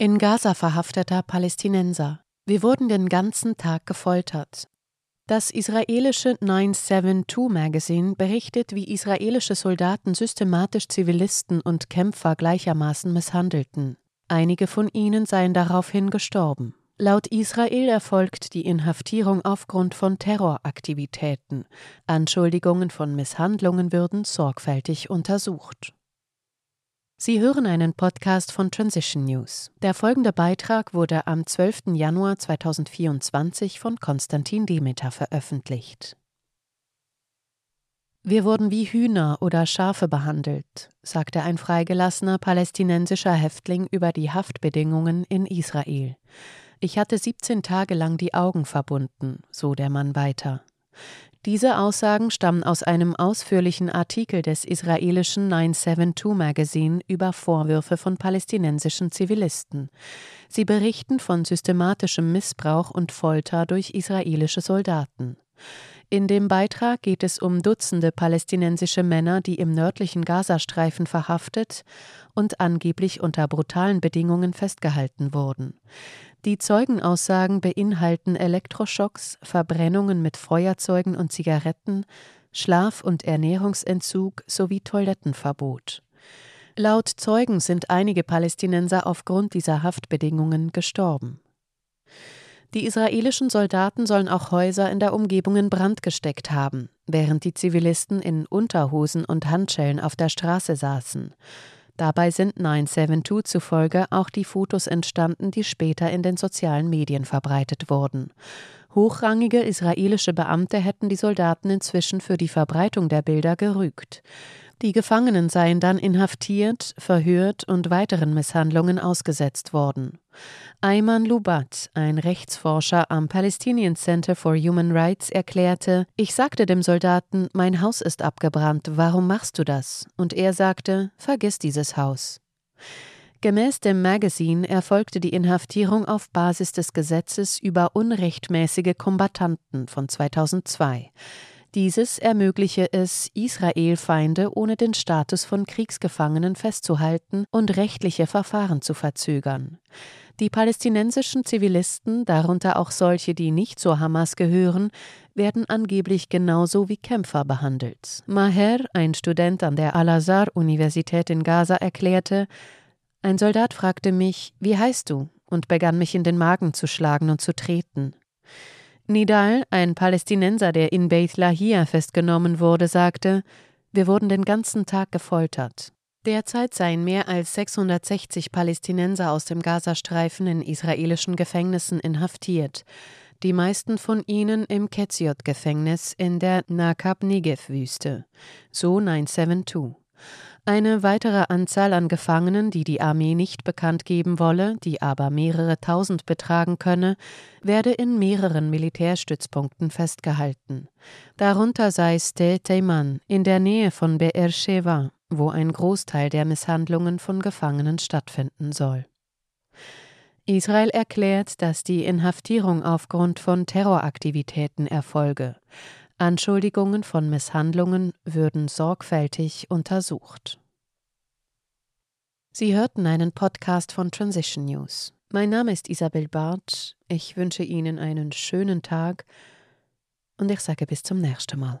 In Gaza verhafteter Palästinenser. Wir wurden den ganzen Tag gefoltert. Das israelische 972 Magazine berichtet, wie israelische Soldaten systematisch Zivilisten und Kämpfer gleichermaßen misshandelten. Einige von ihnen seien daraufhin gestorben. Laut Israel erfolgt die Inhaftierung aufgrund von Terroraktivitäten. Anschuldigungen von Misshandlungen würden sorgfältig untersucht. Sie hören einen Podcast von Transition News. Der folgende Beitrag wurde am 12. Januar 2024 von Konstantin Demeter veröffentlicht. Wir wurden wie Hühner oder Schafe behandelt, sagte ein freigelassener palästinensischer Häftling über die Haftbedingungen in Israel. Ich hatte 17 Tage lang die Augen verbunden, so der Mann weiter. Diese Aussagen stammen aus einem ausführlichen Artikel des israelischen 972 Magazine über Vorwürfe von palästinensischen Zivilisten. Sie berichten von systematischem Missbrauch und Folter durch israelische Soldaten. In dem Beitrag geht es um Dutzende palästinensische Männer, die im nördlichen Gazastreifen verhaftet und angeblich unter brutalen Bedingungen festgehalten wurden. Die Zeugenaussagen beinhalten Elektroschocks, Verbrennungen mit Feuerzeugen und Zigaretten, Schlaf- und Ernährungsentzug sowie Toilettenverbot. Laut Zeugen sind einige Palästinenser aufgrund dieser Haftbedingungen gestorben. Die israelischen Soldaten sollen auch Häuser in der Umgebung in Brand gesteckt haben, während die Zivilisten in Unterhosen und Handschellen auf der Straße saßen. Dabei sind 972 zufolge auch die Fotos entstanden, die später in den sozialen Medien verbreitet wurden. Hochrangige israelische Beamte hätten die Soldaten inzwischen für die Verbreitung der Bilder gerügt. Die Gefangenen seien dann inhaftiert, verhört und weiteren Misshandlungen ausgesetzt worden. Ayman Lubat, ein Rechtsforscher am Palestinian Center for Human Rights, erklärte, ich sagte dem Soldaten, mein Haus ist abgebrannt, warum machst du das? Und er sagte, vergiss dieses Haus. Gemäß dem Magazine erfolgte die Inhaftierung auf Basis des Gesetzes über unrechtmäßige Kombattanten von 2002. Dieses ermögliche es, Israelfeinde ohne den Status von Kriegsgefangenen festzuhalten und rechtliche Verfahren zu verzögern. Die palästinensischen Zivilisten, darunter auch solche, die nicht zur Hamas gehören, werden angeblich genauso wie Kämpfer behandelt. Maher, ein Student an der Al-Azhar-Universität in Gaza, erklärte, ein Soldat fragte mich, wie heißt du? und begann mich in den Magen zu schlagen und zu treten. Nidal, ein Palästinenser, der in Beit Lahia festgenommen wurde, sagte, wir wurden den ganzen Tag gefoltert. Derzeit seien mehr als 660 Palästinenser aus dem Gazastreifen in israelischen Gefängnissen inhaftiert, die meisten von ihnen im Ketziot-Gefängnis in der Nakab-Negev-Wüste, so 972. Eine weitere Anzahl an Gefangenen, die die Armee nicht bekannt geben wolle, die aber mehrere tausend betragen könne, werde in mehreren Militärstützpunkten festgehalten. Darunter sei Ste Teiman in der Nähe von Be'er Sheva, wo ein Großteil der Misshandlungen von Gefangenen stattfinden soll. Israel erklärt, dass die Inhaftierung aufgrund von Terroraktivitäten erfolge. Anschuldigungen von Misshandlungen würden sorgfältig untersucht. Sie hörten einen Podcast von Transition News. Mein Name ist Isabel Bartsch. Ich wünsche Ihnen einen schönen Tag und ich sage bis zum nächsten Mal.